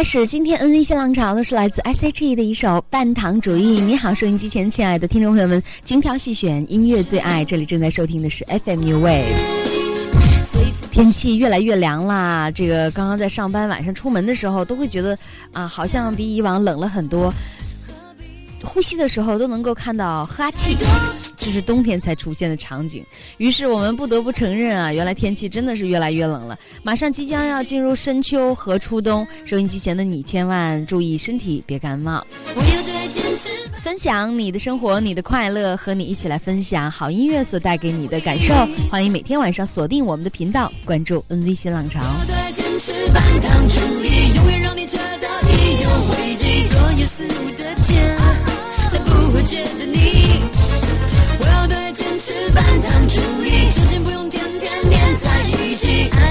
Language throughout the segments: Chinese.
开始今天 N V 新浪潮的是来自 S H E 的一首《半糖主义》。你好，收音机前亲爱的听众朋友们，精挑细选音乐最爱，这里正在收听的是 F M U Wave。天气越来越凉啦，这个刚刚在上班，晚上出门的时候都会觉得啊，好像比以往冷了很多。呼吸的时候都能够看到哈气，这是冬天才出现的场景。于是我们不得不承认啊，原来天气真的是越来越冷了。马上即将要进入深秋和初冬，收音机前的你千万注意身体，别感冒。分享你的生活，你的快乐，和你一起来分享好音乐所带给你的感受。欢迎每天晚上锁定我们的频道，关注 NV 新浪潮。永远让你觉得意犹未尽。若有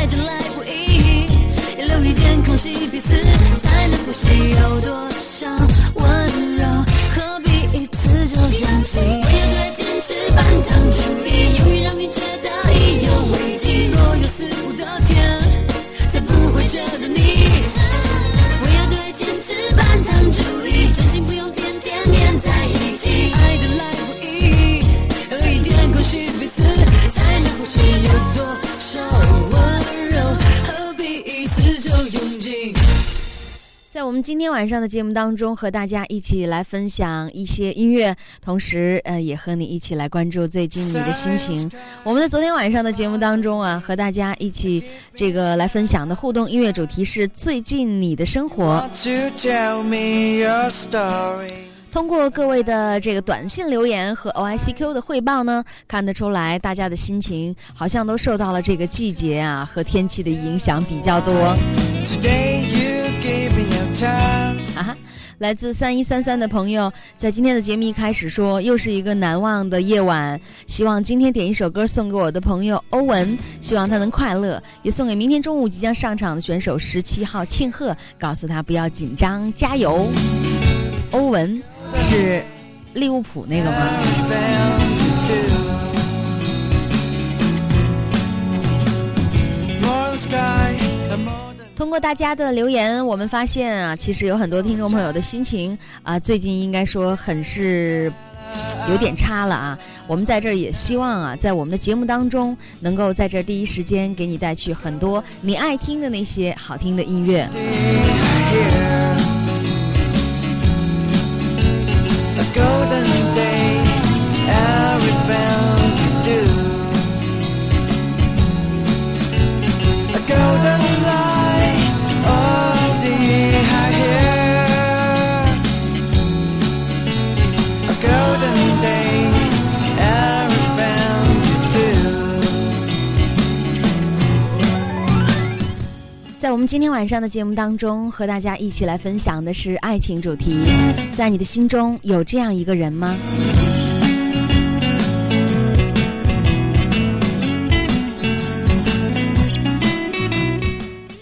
的来不易，要留一点空隙，彼此才能呼吸。有多少在我们今天晚上的节目当中，和大家一起来分享一些音乐，同时呃，也和你一起来关注最近你的心情。我们在昨天晚上的节目当中啊，和大家一起这个来分享的互动音乐主题是最近你的生活。通过各位的这个短信留言和 O I C Q 的汇报呢，看得出来大家的心情好像都受到了这个季节啊和天气的影响比较多。Today 哈哈，来自三一三三的朋友在今天的节目一开始说，又是一个难忘的夜晚。希望今天点一首歌送给我的朋友欧文，希望他能快乐，也送给明天中午即将上场的选手十七号庆贺，告诉他不要紧张，加油。欧文是利物浦那个吗 sky, 通过大家的留言，我们发现啊，其实有很多听众朋友的心情啊，最近应该说很是有点差了啊。我们在这儿也希望啊，在我们的节目当中，能够在这第一时间给你带去很多你爱听的那些好听的音乐。here. 在我们今天晚上的节目当中，和大家一起来分享的是爱情主题。在你的心中有这样一个人吗？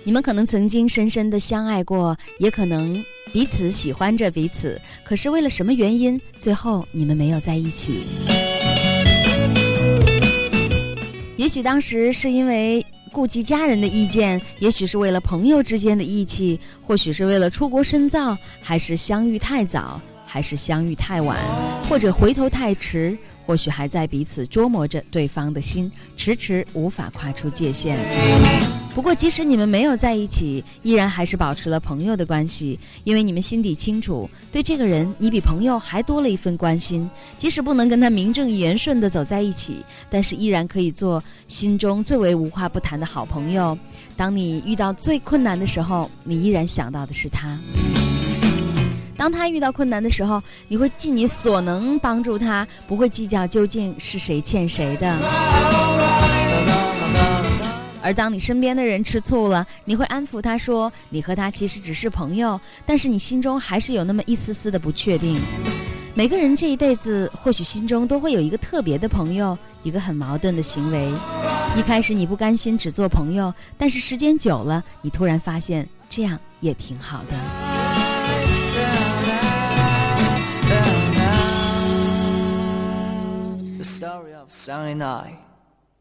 你们可能曾经深深的相爱过，也可能彼此喜欢着彼此，可是为了什么原因，最后你们没有在一起？也许当时是因为顾及家人的意见，也许是为了朋友之间的义气，或许是为了出国深造，还是相遇太早，还是相遇太晚，或者回头太迟，或许还在彼此琢磨着对方的心，迟迟无法跨出界限。不过，即使你们没有在一起，依然还是保持了朋友的关系，因为你们心底清楚，对这个人，你比朋友还多了一份关心。即使不能跟他名正言顺地走在一起，但是依然可以做心中最为无话不谈的好朋友。当你遇到最困难的时候，你依然想到的是他；当他遇到困难的时候，你会尽你所能帮助他，不会计较究竟是谁欠谁的。而当你身边的人吃醋了，你会安抚他说：“你和他其实只是朋友，但是你心中还是有那么一丝丝的不确定。”每个人这一辈子或许心中都会有一个特别的朋友，一个很矛盾的行为。一开始你不甘心只做朋友，但是时间久了，你突然发现这样也挺好的。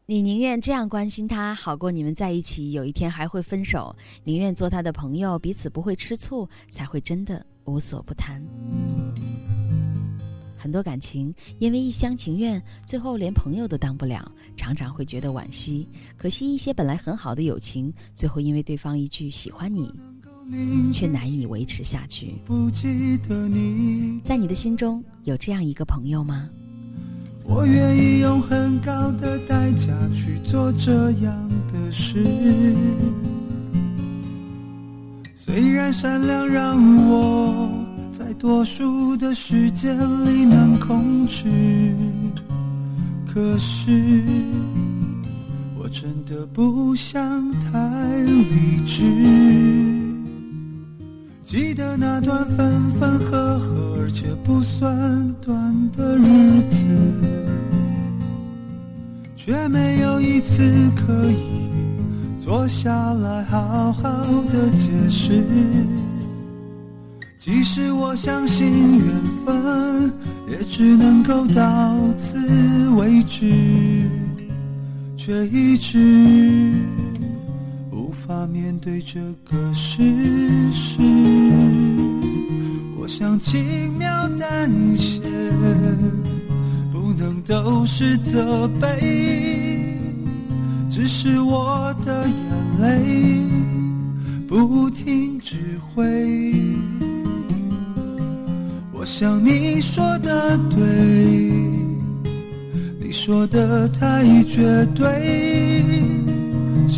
你宁愿这样关心他，好过你们在一起有一天还会分手；宁愿做他的朋友，彼此不会吃醋，才会真的无所不谈。很多感情因为一厢情愿，最后连朋友都当不了，常常会觉得惋惜。可惜一些本来很好的友情，最后因为对方一句喜欢你，却难以维持下去。在你的心中有这样一个朋友吗？我愿意用很高的代价去做这样的事，虽然善良让我在多数的时间里能控制，可是我真的不想太理智。记得那段分分合合而且不算短的日子。却没有一次可以坐下来好好的解释。即使我相信缘分，也只能够到此为止，却一直法面对这个事实。我想轻描淡写。不能都是责备，只是我的眼泪不停指挥。我想你说的对，你说的太绝对，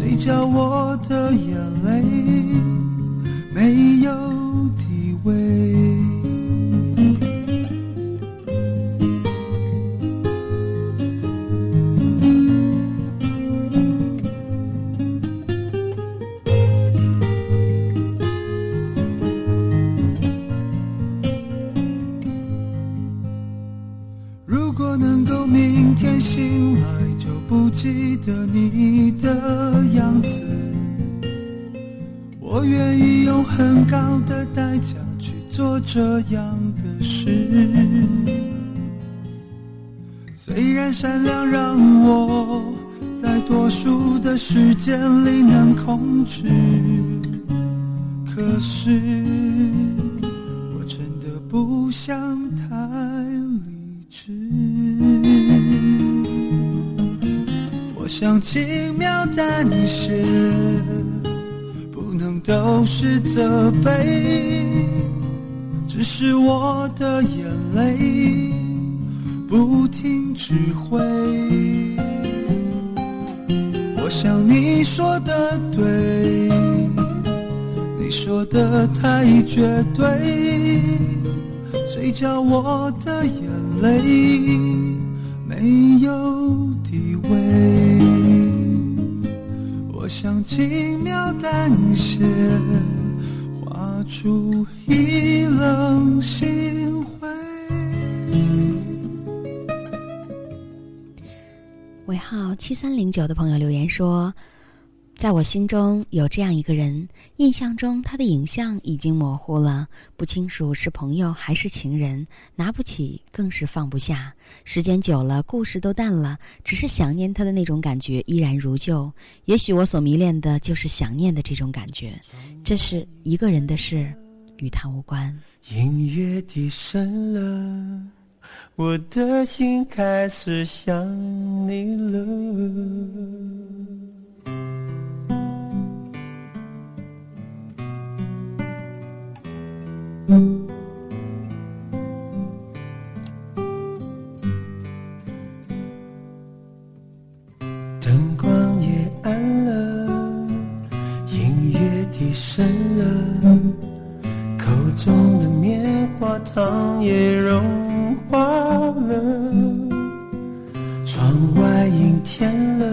谁叫我的眼泪没有体味？时间里能控制，可是我真的不想太理智。我想轻描淡写，不能都是责备，只是我的眼泪不停指挥。的对，你说的太绝对，谁叫我的眼泪没有地位？我想轻描淡写画出一冷心灰。尾号七三零九的朋友留言说。在我心中有这样一个人，印象中他的影像已经模糊了，不清楚是朋友还是情人，拿不起更是放不下。时间久了，故事都淡了，只是想念他的那种感觉依然如旧。也许我所迷恋的就是想念的这种感觉，这是一个人的事，与他无关。音乐低声了，我的心开始想你了。灯光也暗了，音乐低声了，口中的棉花糖也融化了。窗外阴天了，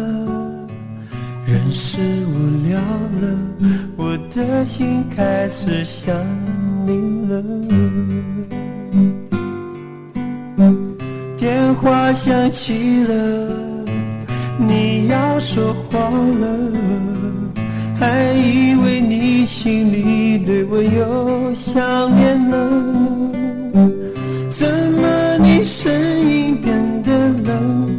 人是无聊了，我的心开始想。电话响起了，你要说话了，还以为你心里对我有想念呢，怎么你声音变得冷？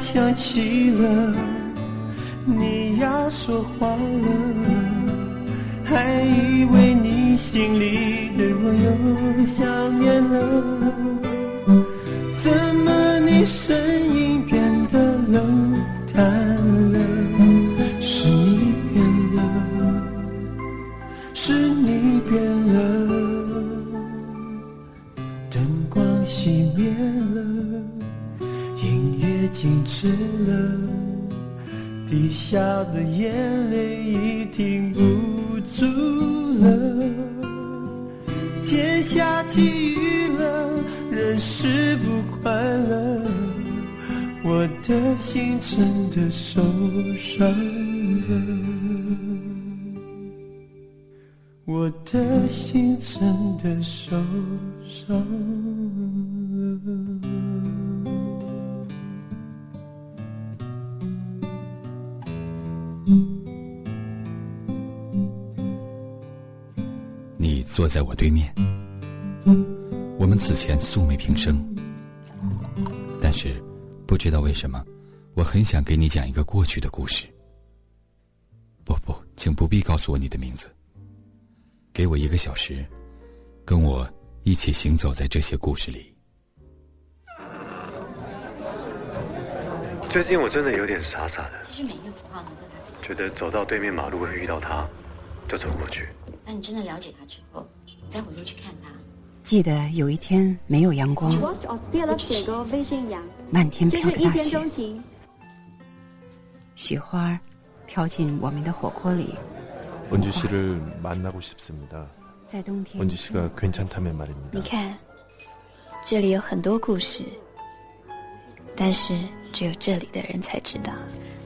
想起了，你要说话了，还以为你心里对我又想念了，的受伤了。我的心真的受伤了。你坐在我对面，我们此前素昧平生，但是不知道为什么，我很想给你讲一个过去的故事。不不，请不必告诉我你的名字。给我一个小时，跟我一起行走在这些故事里。最近我真的有点傻傻的，其实每一个符号呢都有它自己。觉得走到对面马路会遇到他，就走过去。当你真的了解他之后，再回头去看他，记得有一天没有阳光漫天就飘的大是一见钟雪，情。雪花飘进我们的火锅里。 원주 씨를 만나고 싶습니다. 在冬天， 원주 씨가 괜찮다면 你 말입니다. 看，这里有很多故事，但是 只有这里的人才知道。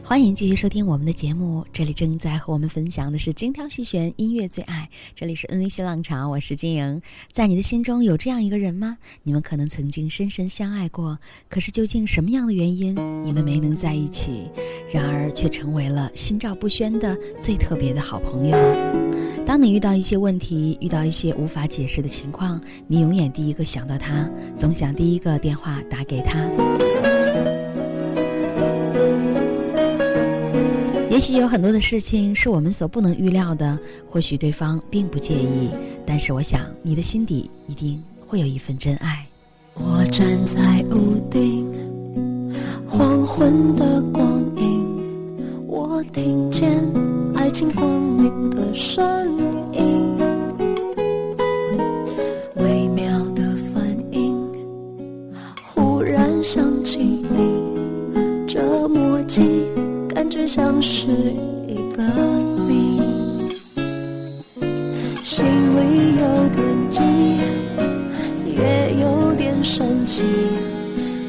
欢迎继续收听我们的节目，这里正在和我们分享的是精挑细选音乐最爱，这里是 N V 新浪潮，我是金莹。在你的心中有这样一个人吗？你们可能曾经深深相爱过，可是究竟什么样的原因，你们没能在一起，然而却成为了心照不宣的最特别的好朋友？当你遇到一些问题，遇到一些无法解释的情况，你永远第一个想到他，总想第一个电话打给他。也许有很多的事情是我们所不能预料的或许对方并不介意但是我想你的心底一定会有一份真爱。我站在屋顶黄昏的光影我听见爱情光临的声音微妙的反应忽然想起你这默契感觉像是一个谜，心里有点急，也有点生气，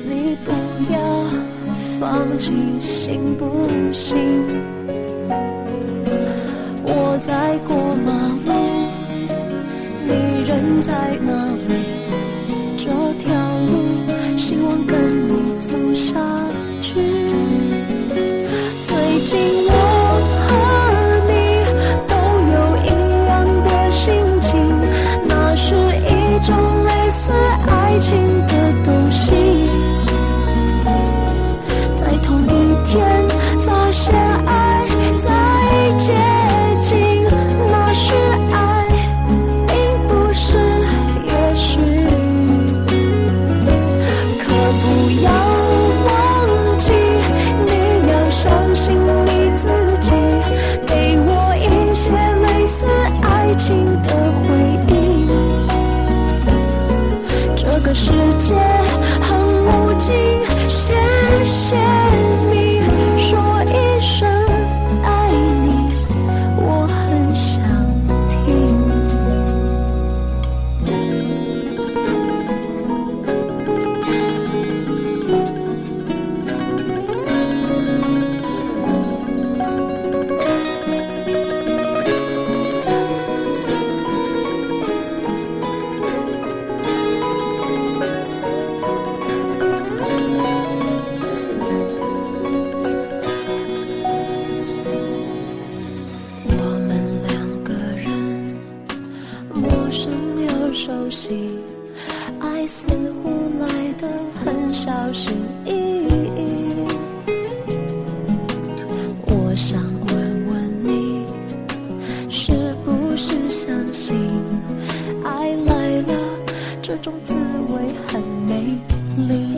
你不要放弃，行不行？我在过似乎来的很小心翼翼。我想问问你，是不是相信爱来了，这种滋味很美丽？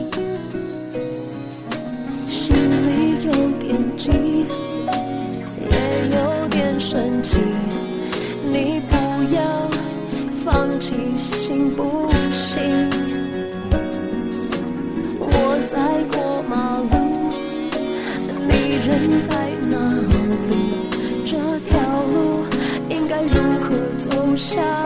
走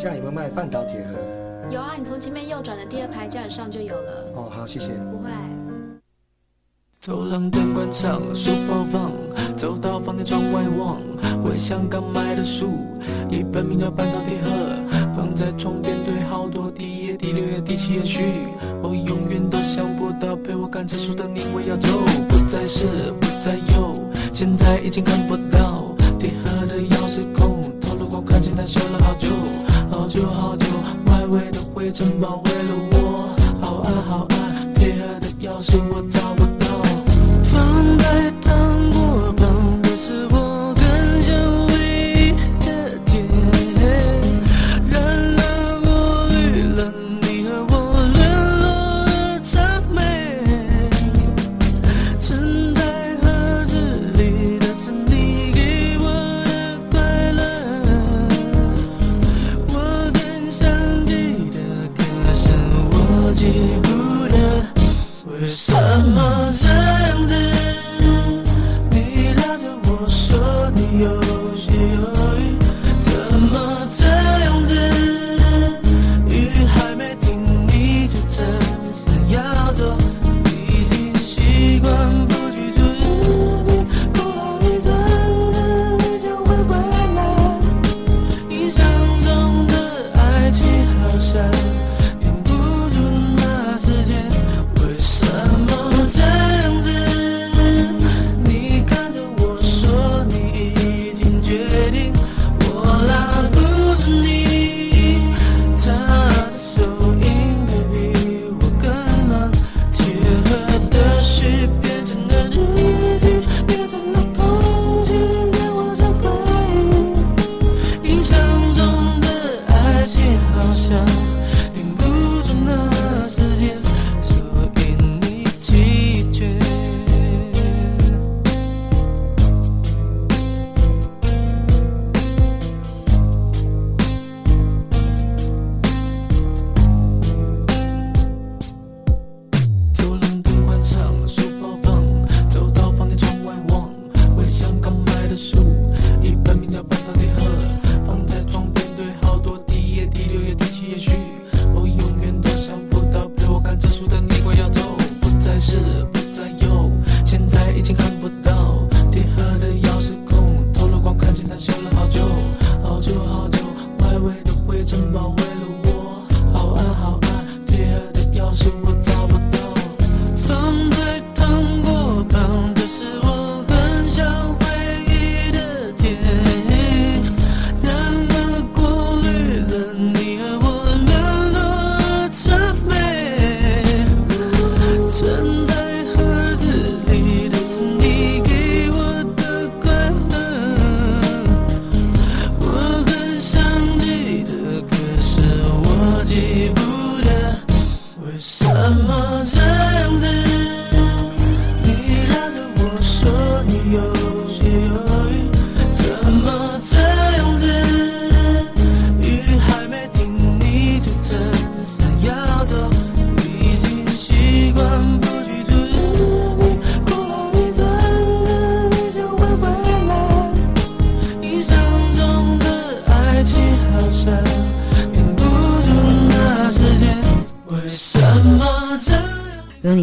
下有没有卖半岛铁盒？有啊，你从前面右转的第二排架子上就有了。哦，好，谢谢。不会。走廊灯关上，书包放，走到房间窗外望，我想刚买的书，一本名叫《半岛铁盒》，放在床边堆好多第一页、第六页、第七页序，我永远都想不到陪我看这书的你会要走，不再是，不再有，现在已经看不到铁盒的钥匙孔，透了光，看见它修了好久，城堡为了我，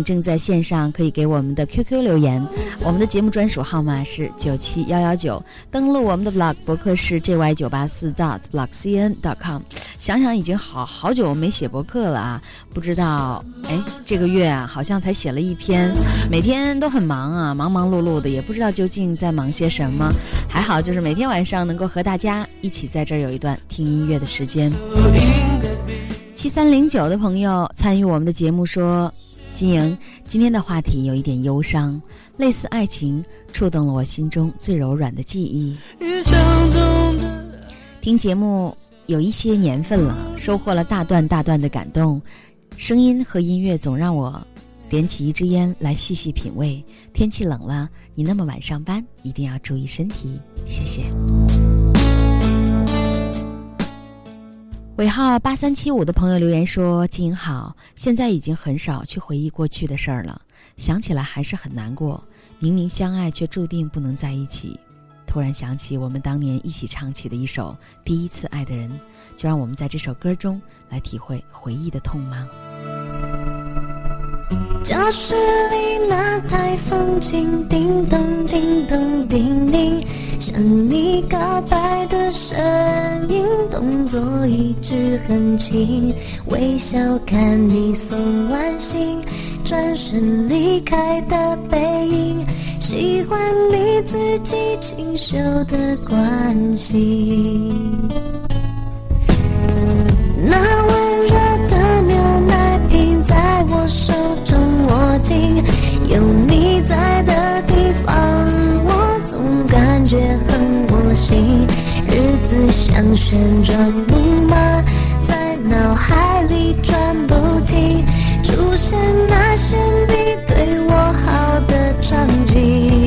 正在线上，可以给我们的 QQ 留言，我们的节目专属号码是九七幺幺九。登录我们的 blog 博客是 jy 九八四 dot blogcn dot com。想想已经好好久没写博客了啊，不知道哎，这个月啊好像才写了一篇，每天都很忙啊，忙忙碌碌的，也不知道究竟在忙些什么。还好就是每天晚上能够和大家一起在这儿有一段听音乐的时间。七三零九的朋友参与我们的节目说。金莹，今天的话题有一点忧伤，类似爱情，触动了我心中最柔软的记忆。听节目有一些年份了，收获了大段大段的感动，声音和音乐总让我点起一支烟来细细品味。天气冷了，你那么晚上班，一定要注意身体，谢谢。尾号八三七五的朋友留言说：“金莹好，现在已经很少去回忆过去的事儿了，想起来还是很难过。明明相爱，却注定不能在一起。突然想起我们当年一起唱起的一首《第一次爱的人》，就让我们在这首歌中来体会回忆的痛吗？”教室里那台风琴，叮咚叮咚叮咛，向你告白的声音，动作一直很轻，微笑看你送完信，转身离开的背影，喜欢你自己清秀的关心。那温热的牛奶瓶在我手中握紧，有你在的地方，像旋转木马，在脑海里转不停，出现那些你对我好的场景。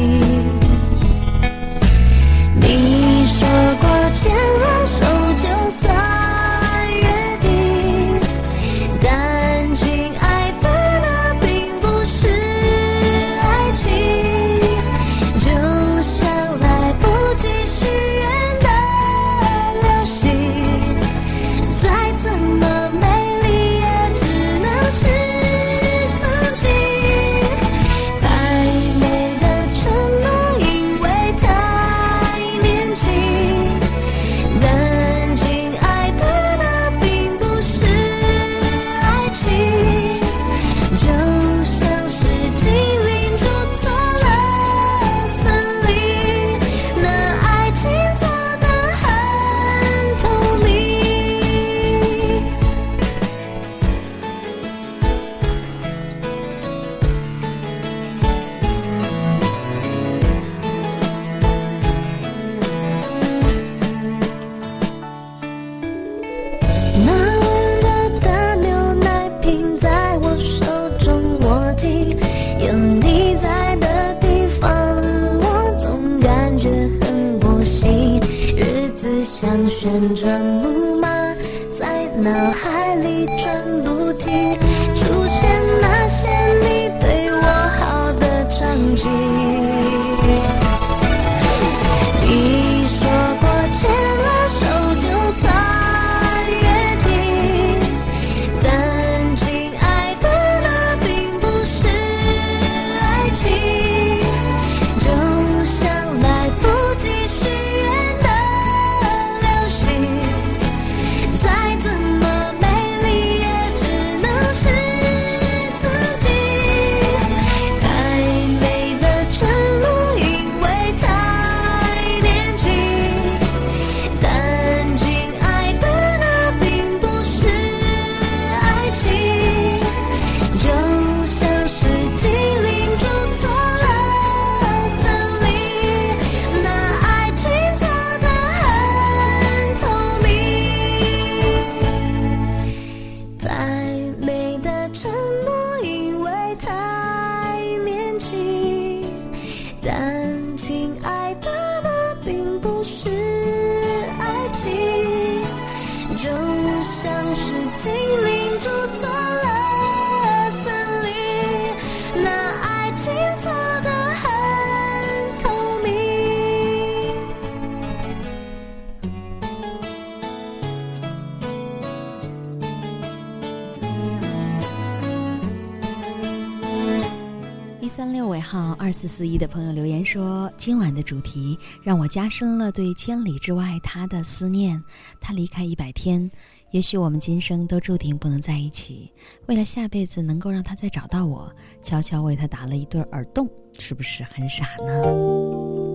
三六尾号二四四一的朋友留言说：“今晚的主题让我加深了对千里之外他的思念。他离开一百天，也许我们今生都注定不能在一起。为了下辈子能够让他再找到我，悄悄为他打了一对耳洞，是不是很傻呢？”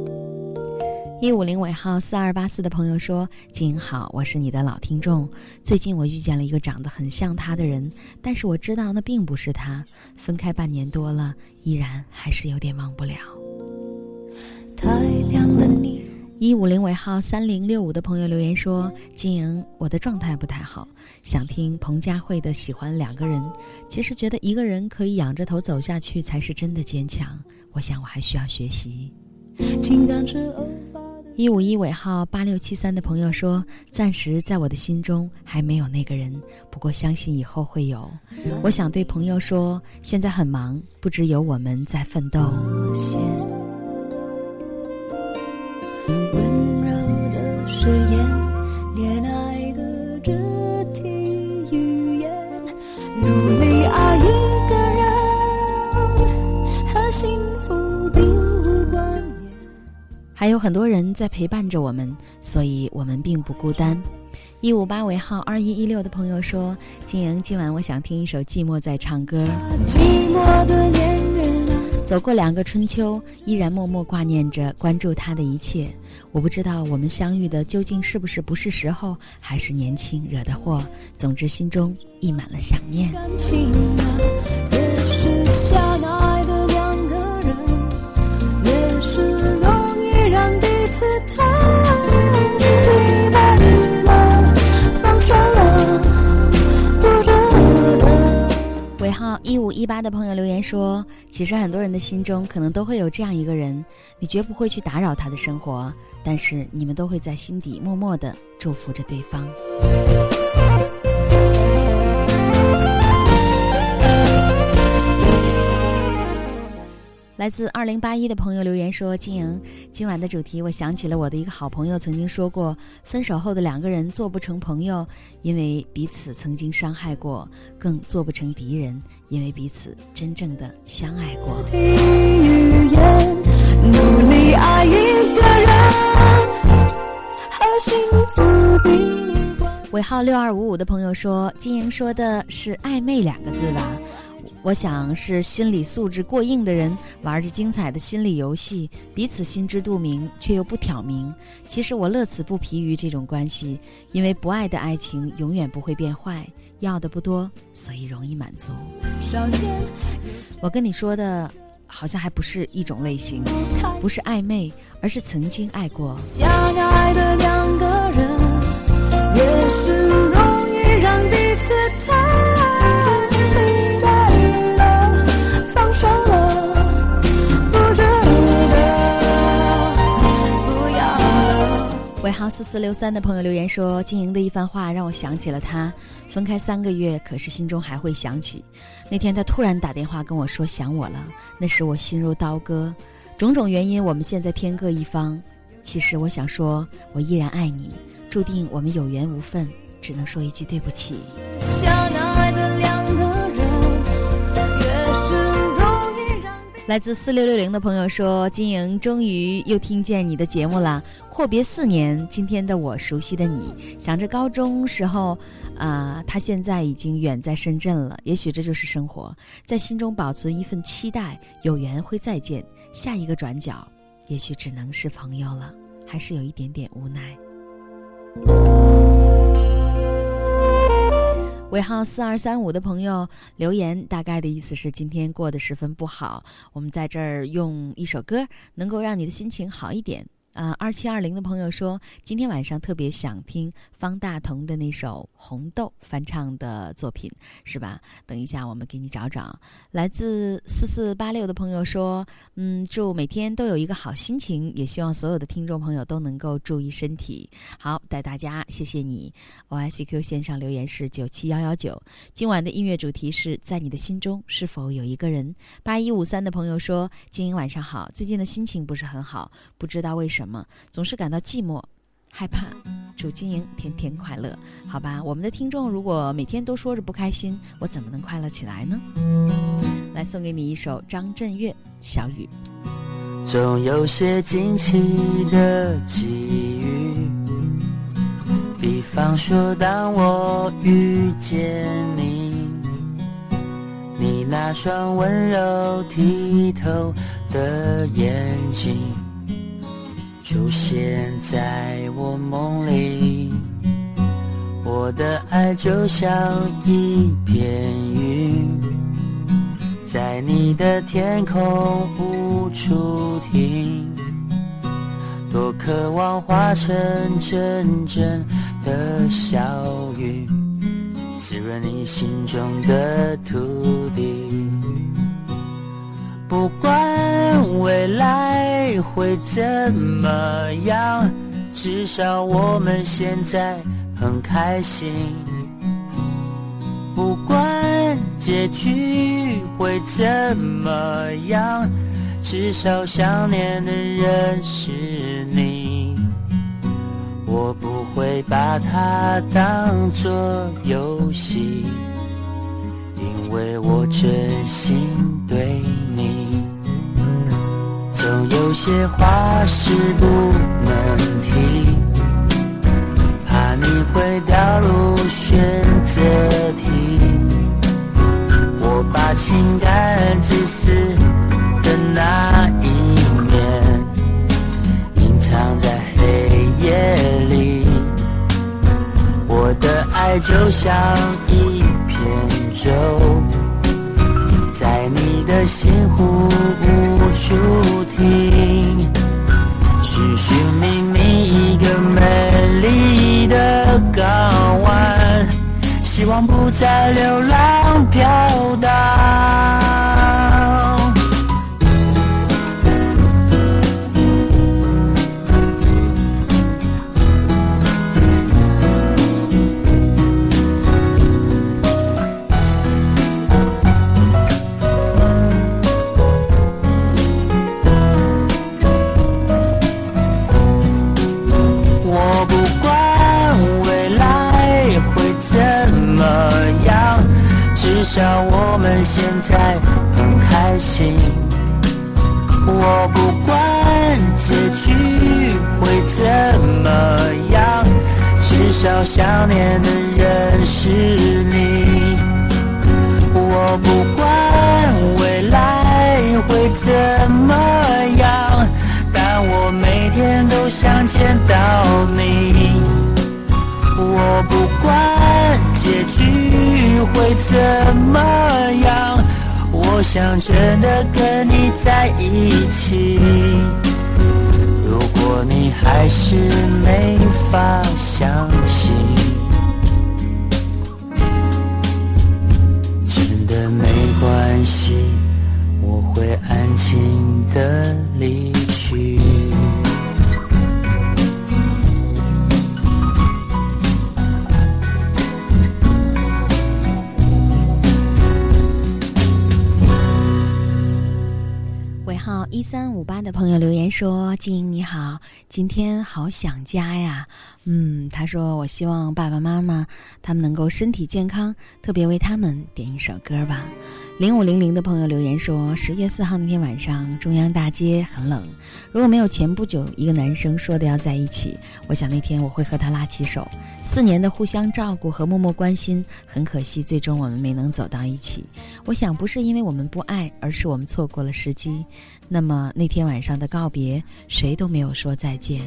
一五零尾号四二八四的朋友说：“经营好，我是你的老听众。最近我遇见了一个长得很像他的人，但是我知道那并不是他。分开半年多了，依然还是有点忘不了。”一五零尾号三零六五的朋友留言说：“静莹，我的状态不太好，想听彭佳慧的《喜欢两个人》。其实觉得一个人可以仰着头走下去才是真的坚强。我想我还需要学习。”一五一尾号八六七三的朋友说：“暂时在我的心中还没有那个人，不过相信以后会有。”我想对朋友说：“现在很忙，不只有我们在奋斗。”温柔的誓言，恋爱的肢体语言，努力还有很多人在陪伴着我们，所以我们并不孤单。一五八尾号二一一六的朋友说：“金莹，今晚我想听一首《寂寞在唱歌》。”寂寞的恋人啊，走过两个春秋，依然默默挂念着，关注他的一切。我不知道我们相遇的究竟是不是不是时候，还是年轻惹的祸。总之，心中溢满了想念。五一八的朋友留言说：“其实很多人的心中可能都会有这样一个人，你绝不会去打扰他的生活，但是你们都会在心底默默的祝福着对方。”来自二零八一的朋友留言说：“金莹，今晚的主题，我想起了我的一个好朋友曾经说过，分手后的两个人做不成朋友，因为彼此曾经伤害过；更做不成敌人，因为彼此真正的相爱过。”努力爱一个人和幸福尾号六二五五的朋友说：“金莹说的是暧昧两个字吧？”我想是心理素质过硬的人玩着精彩的心理游戏，彼此心知肚明却又不挑明。其实我乐此不疲于这种关系，因为不爱的爱情永远不会变坏，要的不多，所以容易满足。我跟你说的，好像还不是一种类型，不是暧昧，而是曾经爱过。相爱的两个人，也许容易让彼此太。号四四六三的朋友留言说：“经营的一番话让我想起了他，分开三个月，可是心中还会想起。那天他突然打电话跟我说想我了，那时我心如刀割。种种原因，我们现在天各一方。其实我想说，我依然爱你，注定我们有缘无分，只能说一句对不起。”来自四六六零的朋友说：“金莹终于又听见你的节目了。阔别四年，今天的我熟悉的你，想着高中时候，啊，他现在已经远在深圳了。也许这就是生活，在心中保存一份期待，有缘会再见。下一个转角，也许只能是朋友了，还是有一点点无奈。”尾号四二三五的朋友留言，大概的意思是今天过得十分不好。我们在这儿用一首歌，能够让你的心情好一点。啊，二七二零的朋友说，今天晚上特别想听方大同的那首《红豆》翻唱的作品，是吧？等一下，我们给你找找。来自四四八六的朋友说，嗯，祝每天都有一个好心情，也希望所有的听众朋友都能够注意身体。好，带大家，谢谢你。O I C Q 线上留言是九七幺幺九，今晚的音乐主题是在你的心中是否有一个人？八一五三的朋友说，今晚晚上好，最近的心情不是很好，不知道为什么。什么总是感到寂寞、害怕？祝经营天天快乐，好吧？我们的听众如果每天都说着不开心，我怎么能快乐起来呢？来送给你一首张震岳《小雨》。总有些惊奇的际遇，比方说，当我遇见你，你那双温柔剔透的眼睛出现在我梦里，我的爱就像一片云。在你的天空无处停，多渴望化成阵阵的小雨，滋润你心中的土地。不管未来会怎么样，至少我们现在很开心。不管结局会怎么样，至少想念的人是你。我不会把它当作游戏，为我真心对你。总有些话是不能提。怕你会掉入选择题，我把情感自私的那一面隐藏在黑夜里，我的爱就像一片舟，在你的心湖无处停。寻寻觅觅一个美丽的港湾，希望不再流浪飘荡。好想家呀。嗯，他说我希望爸爸妈妈他们能够身体健康，特别为他们点一首歌吧。”零五零零的朋友留言说：“十月四号那天晚上，中央大街很冷。如果没有前不久一个男生说的要在一起，我想那天我会和他拉起手。四年的互相照顾和默默关心，很可惜，最终我们没能走到一起。我想不是因为我们不爱，而是我们错过了时机。那么那天晚上的告别，谁都没有说再见。”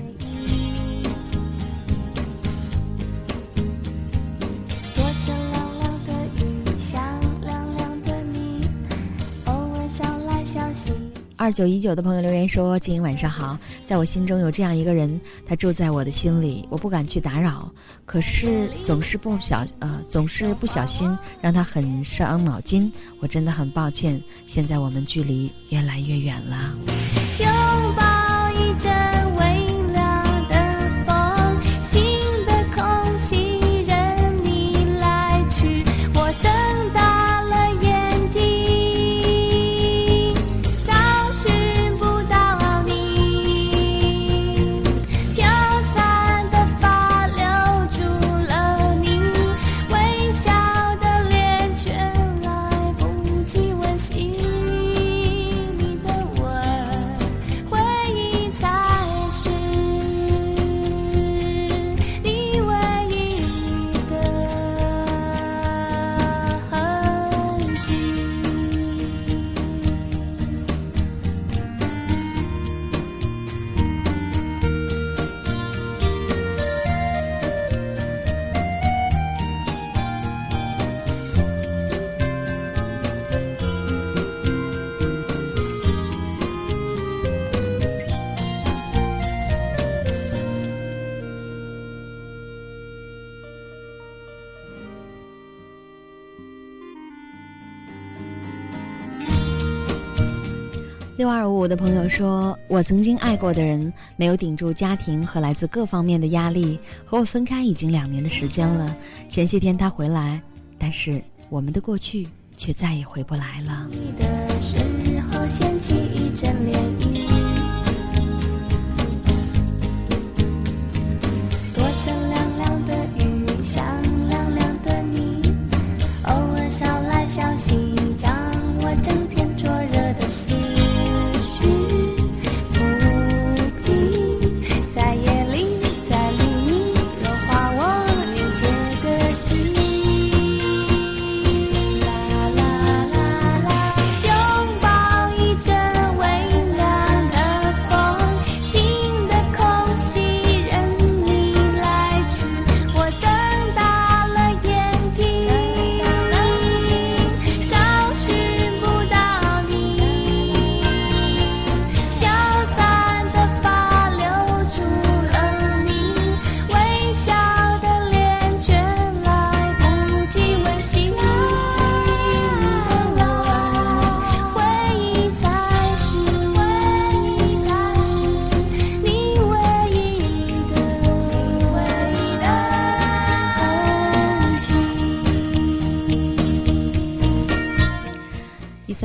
二九一九的朋友留言说：“静音晚上好，在我心中有这样一个人，他住在我的心里，我不敢去打扰，可是总是不小呃，总是不小心让他很伤脑筋，我真的很抱歉。现在我们距离越来越远了。”六二五五的朋友说：“我曾经爱过的人，没有顶住家庭和来自各方面的压力，和我分开已经两年的时间了。前些天他回来，但是我们的过去却再也回不来了。”的时候掀起一阵涟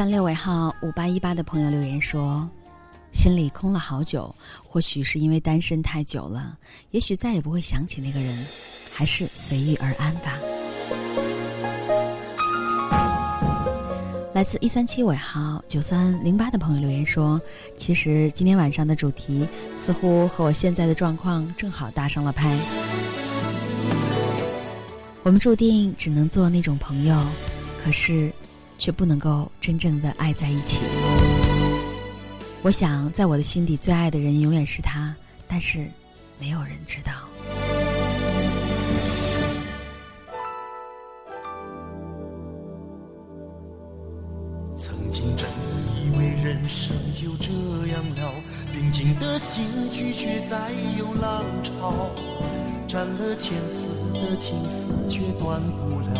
三六尾号五八一八的朋友留言说：“心里空了好久，或许是因为单身太久了，也许再也不会想起那个人，还是随遇而安吧。”来自一三七尾号九三零八的朋友留言说：“其实今天晚上的主题似乎和我现在的状况正好搭上了拍。我们注定只能做那种朋友，可是却不能够真正的爱在一起。我想，在我的心底最爱的人永远是他，但是没有人知道。”曾经真以为人生就这样了，平静的心拒绝再有浪潮，斩了千次的情丝却断不了，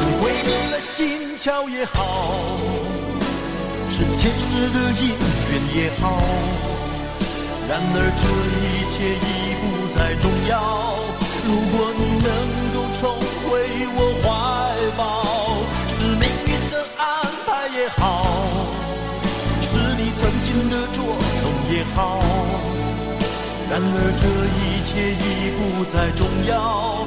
是鬼迷了心窍也好，是前世的因缘也好，然而这一切已不再重要。如果你能够重回我怀抱，是命运的安排也好，是你存心。的捉弄也好。然而这一切已不再重要，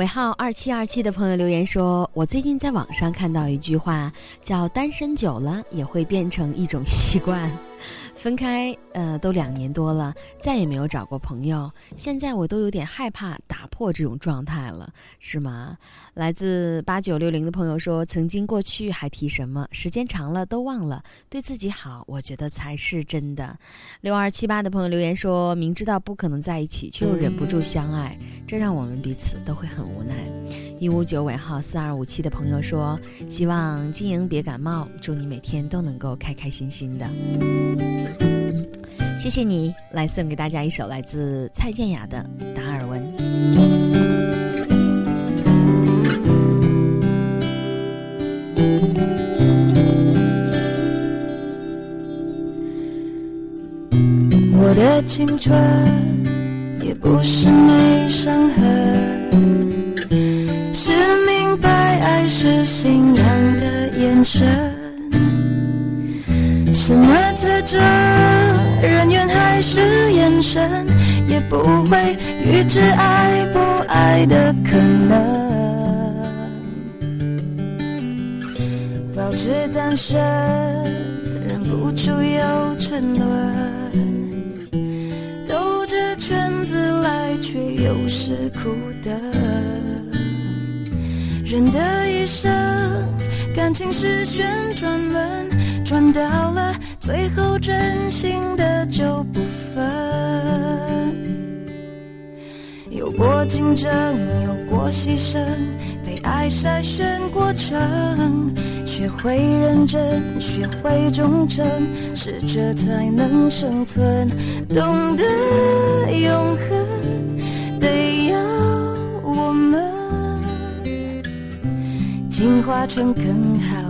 尾号二七二七的朋友留言说：“我最近在网上看到一句话，叫‘单身久了也会变成一种习惯’。分开，呃，都两年多了，再也没有找过朋友。现在我都有点害怕打破这种状态了，是吗？”来自八九六零的朋友说：“曾经过去还提什么？时间长了都忘了。对自己好，我觉得才是真的。”六二七八的朋友留言说：“明知道不可能在一起，却又忍不住相爱，这让我们彼此都会很无奈。”一五九尾号四二五七的朋友说：“希望金莹别感冒，祝你每天都能够开开心心的。”谢谢你，来送给大家一首来自蔡健雅的《达尔文》。我的青春也不是没伤痕，是明白爱是信仰的眼神。什么特征，是眼神，也不会预知爱不爱的可能。保持单身，忍不住又沉沦。兜着圈子来，却又是苦的。人的一生，感情是旋转门，转到了最后，真心的就不分。有过竞争，有过牺牲，被爱筛选过程，学会认真，学会忠诚，适者才能生存。懂得永恒，得要我们进化成更好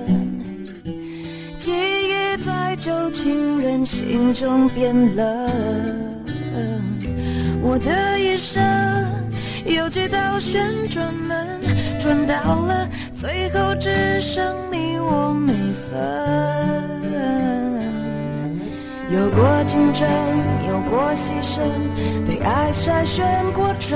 旧情人心中变冷，我的一生有几道旋转门，转到了最后只剩你我没分。有过竞争，有过牺牲，被爱筛选过程，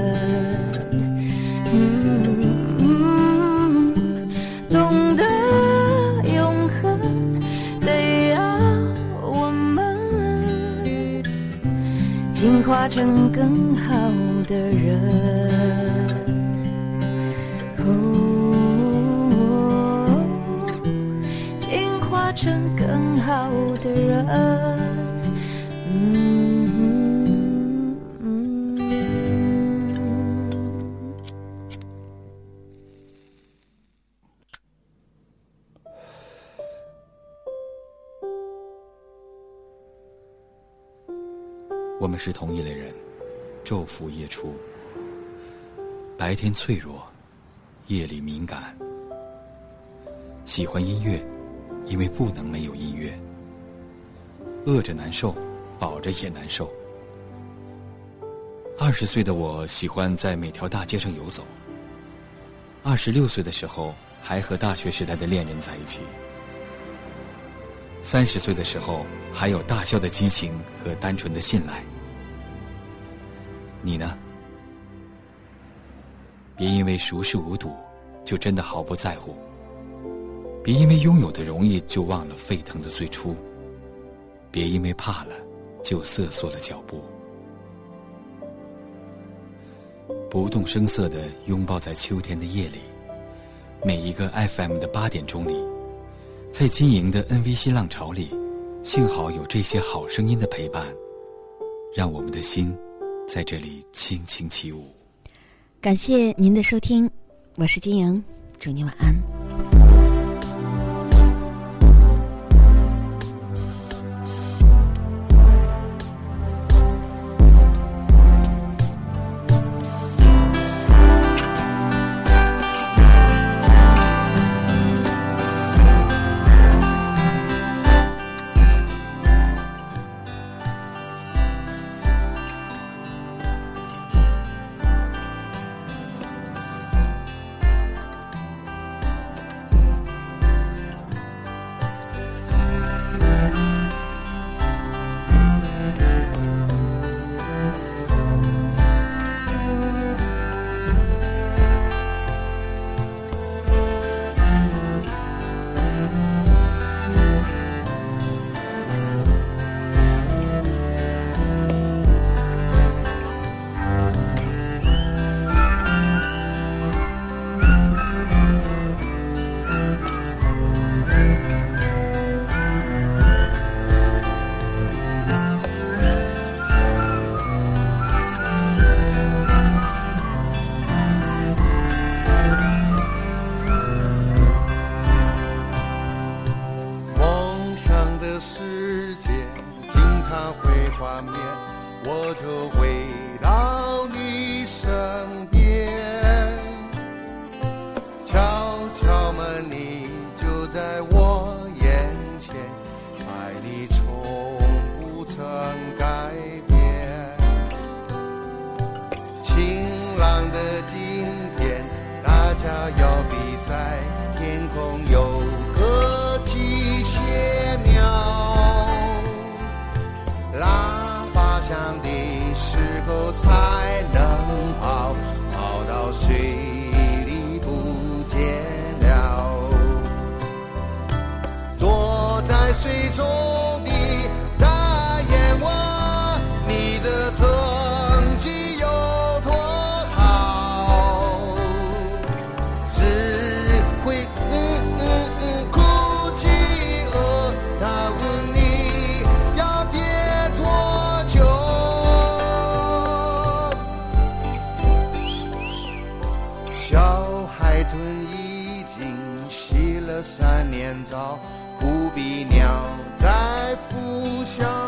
进化成更好的人。哦，进化成更好的人。是同一类人，昼伏夜出，白天脆弱，夜里敏感。喜欢音乐，因为不能没有音乐。饿着难受，饱着也难受。二十岁的我喜欢在每条大街上游走。二十六岁的时候，还和大学时代的恋人在一起。三十岁的时候，还有大笑的激情和单纯的信赖。你呢？别因为熟视无睹，就真的毫不在乎；别因为拥有的容易，就忘了沸腾的最初；别因为怕了，就瑟缩了脚步。不动声色的拥抱在秋天的夜里，每一个 FM 的八点钟里，在晶莹的 NVC 浪潮里，幸好有这些好声音的陪伴，让我们的心在这里轻轻起舞。感谢您的收听，我是金莹，祝您晚安。鸟在孵小